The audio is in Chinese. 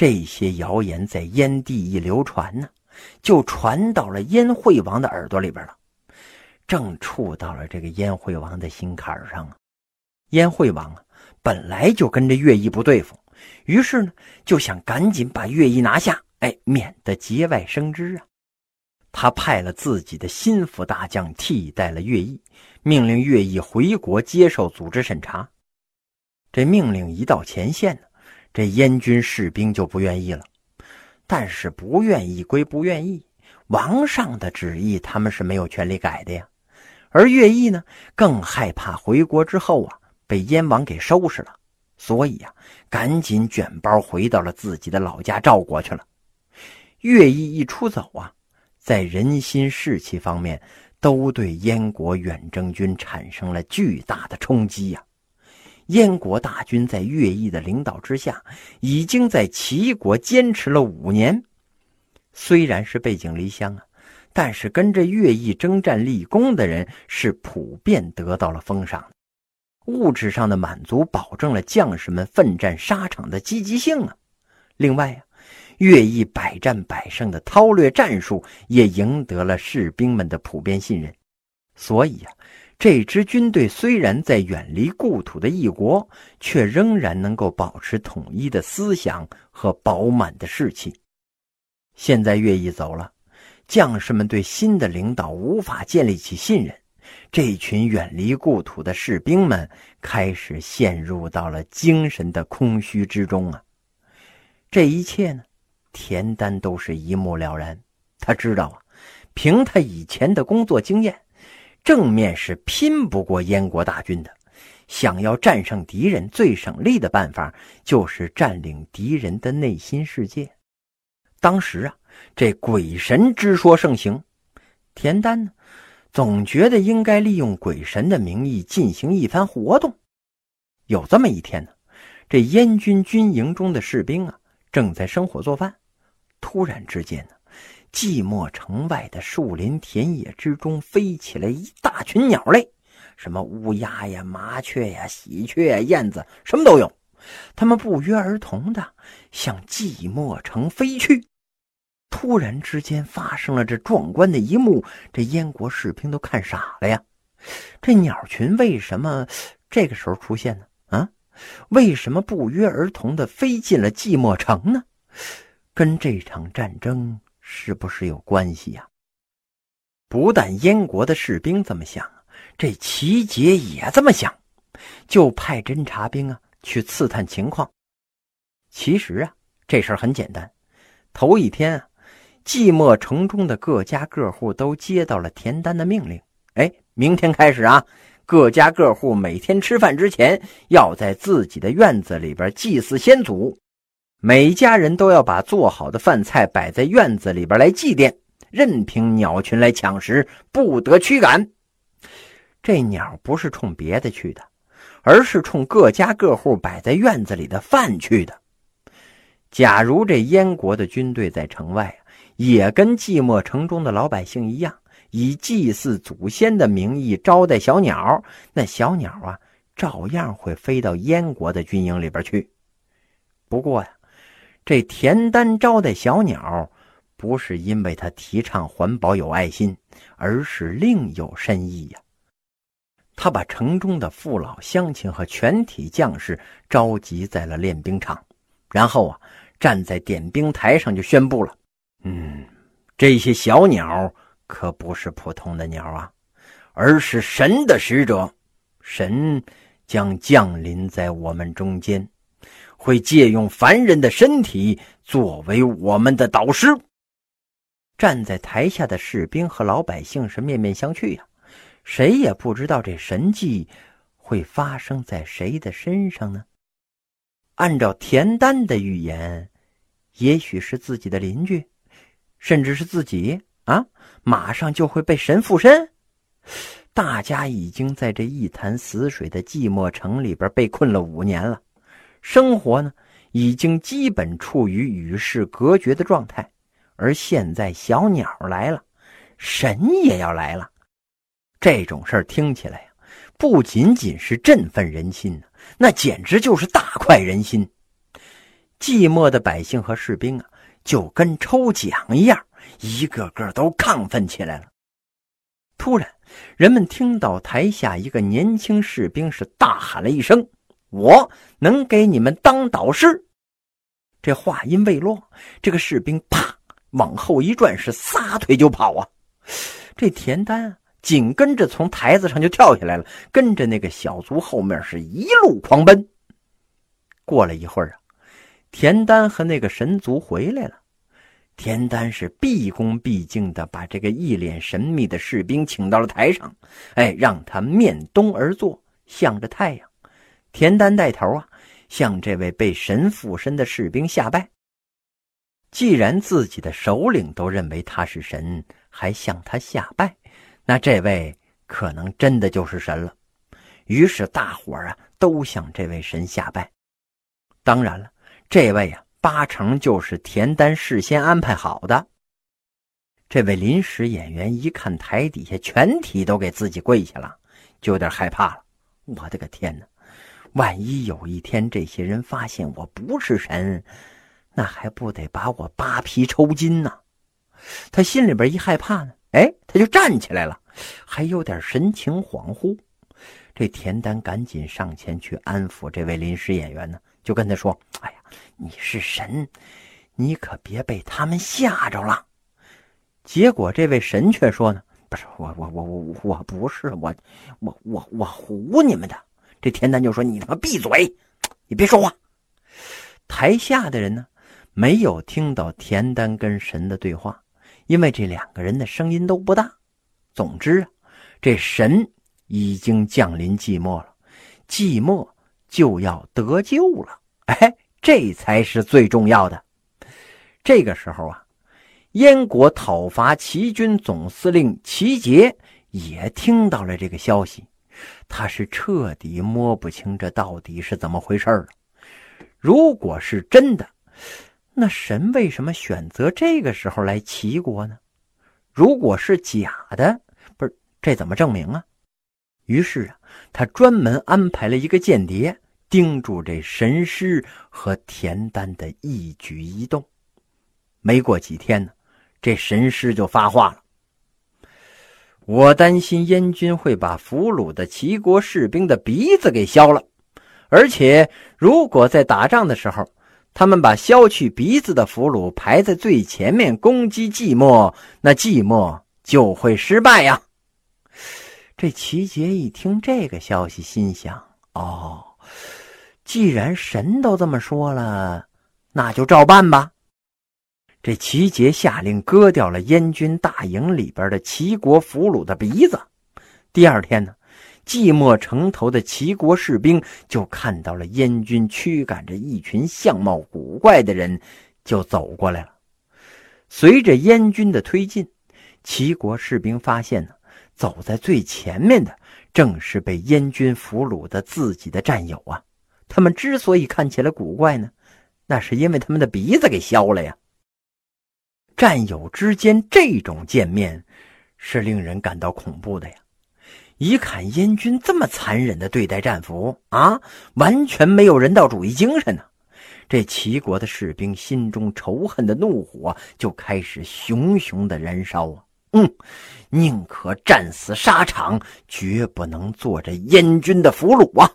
这些谣言在燕地一流传呢，就传到了燕惠王的耳朵里边了，正触到了这个燕惠王的心坎上啊。燕惠王啊，本来就跟着乐毅不对付，于是呢，就想赶紧把乐毅拿下，哎，免得节外生枝啊。他派了自己的心腹大将替代了乐毅，命令乐毅回国接受组织审查。这命令一到前线呢，这燕军士兵就不愿意了。但是不愿意归不愿意，王上的旨意他们是没有权利改的呀。而乐毅呢，更害怕回国之后啊被燕王给收拾了，所以啊，赶紧卷包回到了自己的老家赵国去了。乐毅一出走啊，在人心士气方面都对燕国远征军产生了巨大的冲击呀。燕国大军在乐毅的领导之下，已经在齐国坚持了五年。虽然是背井离乡啊，但是跟着乐毅征战立功的人是普遍得到了封赏，物质上的满足保证了将士们奋战沙场的积极性啊。另外啊，乐毅百战百胜的韬略战术也赢得了士兵们的普遍信任，所以呀。这支军队虽然在远离故土的异国，却仍然能够保持统一的思想和饱满的士气。现在乐毅走了，将士们对新的领导无法建立起信任，这群远离故土的士兵们开始陷入到了精神的空虚之中啊！这一切呢，田丹都是一目了然。他知道啊，凭他以前的工作经验。正面是拼不过燕国大军的，想要战胜敌人，最省力的办法就是占领敌人的内心世界。当时啊，这鬼神之说盛行，田丹呢，总觉得应该利用鬼神的名义进行一番活动。有这么一天呢，这燕军军营中的士兵啊，正在生火做饭，突然之间呢。寂寞城外的树林田野之中，飞起来一大群鸟类，什么乌鸦呀、麻雀呀、喜鹊呀、燕子，什么都有。它们不约而同的向寂寞城飞去。突然之间，发生了这壮观的一幕，这燕国士兵都看傻了呀！这鸟群为什么这个时候出现呢？啊，为什么不约而同的飞进了寂寞城呢？跟这场战争。是不是有关系呀？不但燕国的士兵这么想，这齐杰也这么想，就派侦察兵啊去刺探情况。其实啊，这事儿很简单。头一天啊，寂寞城中的各家各户都接到了田丹的命令。哎，明天开始啊，各家各户每天吃饭之前，要在自己的院子里边祭祀先祖。每一家人都要把做好的饭菜摆在院子里边来祭奠，任凭鸟群来抢食，不得驱赶。这鸟不是冲别的去的，而是冲各家各户摆在院子里的饭去的。假如这燕国的军队在城外，也跟寂寞城中的老百姓一样，以祭祀祖先的名义招待小鸟，那小鸟啊，照样会飞到燕国的军营里边去。不过呀。这田丹招待小鸟，不是因为他提倡环保有爱心，而是另有深意呀。他把城中的父老乡亲和全体将士召集在了练兵场，然后啊，站在点兵台上就宣布了：“嗯，这些小鸟可不是普通的鸟啊，而是神的使者，神将降临在我们中间。”会借用凡人的身体作为我们的导师。站在台下的士兵和老百姓是面面相觑呀，谁也不知道这神迹会发生在谁的身上呢？按照田丹的预言，也许是自己的邻居，甚至是自己啊，马上就会被神附身。大家已经在这一潭死水的寂寞城里边被困了五年了。生活呢，已经基本处于与世隔绝的状态，而现在小鸟来了，神也要来了。这种事儿听起来，不仅仅是振奋人心，那简直就是大快人心。寂寞的百姓和士兵啊，就跟抽奖一样，一个个都亢奋起来了。突然，人们听到台下一个年轻士兵是大喊了一声：“我能给你们当导师。”这话音未落，这个士兵啪往后一转，是撒腿就跑啊！这田丹紧跟着从台子上就跳下来了，跟着那个小卒后面是一路狂奔。过了一会儿啊，田丹和那个神族回来了。田丹是毕恭毕敬的把这个一脸神秘的士兵请到了台上，哎，让他面东而坐，向着太阳。田丹带头啊，向这位被神附身的士兵下拜。既然自己的首领都认为他是神，还向他下拜，那这位可能真的就是神了。于是大伙儿啊，都向这位神下拜。当然了，这位啊，八成就是田丹事先安排好的。这位临时演员一看台底下全体都给自己跪下了，就有点害怕了。我的个天哪！万一有一天这些人发现我不是神，那还不得把我扒皮抽筋呢？他心里边一害怕呢，哎，他就站起来了，还有点神情恍惚。这田丹赶紧上前去安抚这位临时演员呢。就跟他说：“哎呀，你是神，你可别被他们吓着了。”结果这位神却说：“呢，不是我，我，我，我，我不是我，我，我，我唬你们的。”这田丹就说：“你他妈闭嘴，你别说话。”台下的人呢，没有听到田丹跟神的对话，因为这两个人的声音都不大。总之啊，这神已经降临寂寞了，寂寞。就要得救了，哎，这才是最重要的。这个时候啊，燕国讨伐齐军总司令齐杰也听到了这个消息，他是彻底摸不清这到底是怎么回事了。如果是真的，那神为什么选择这个时候来齐国呢？如果是假的，不是这怎么证明啊？于是啊，他专门安排了一个间谍，盯住这神师和田丹的一举一动。没过几天呢，这神师就发话了：“我担心燕军会把俘虏的齐国士兵的鼻子给削了，而且如果在打仗的时候，他们把削去鼻子的俘虏排在最前面攻击寂寞，那寂寞就会失败呀。”这齐杰一听这个消息，心想：“哦，既然神都这么说了，那就照办吧。”这齐杰下令割掉了燕军大营里边的齐国俘虏的鼻子。第二天呢，寂寞城头的齐国士兵就看到了燕军驱赶着一群相貌古怪的人，就走过来了。随着燕军的推进，齐国士兵发现呢。走在最前面的正是被燕军俘虏的自己的战友啊！他们之所以看起来古怪呢，那是因为他们的鼻子给削了呀。战友之间这种见面，是令人感到恐怖的呀！一看燕军这么残忍的对待战俘啊，完全没有人道主义精神呢。这齐国的士兵心中仇恨的怒火就开始熊熊的燃烧啊！嗯，宁可战死沙场，绝不能做这燕军的俘虏啊！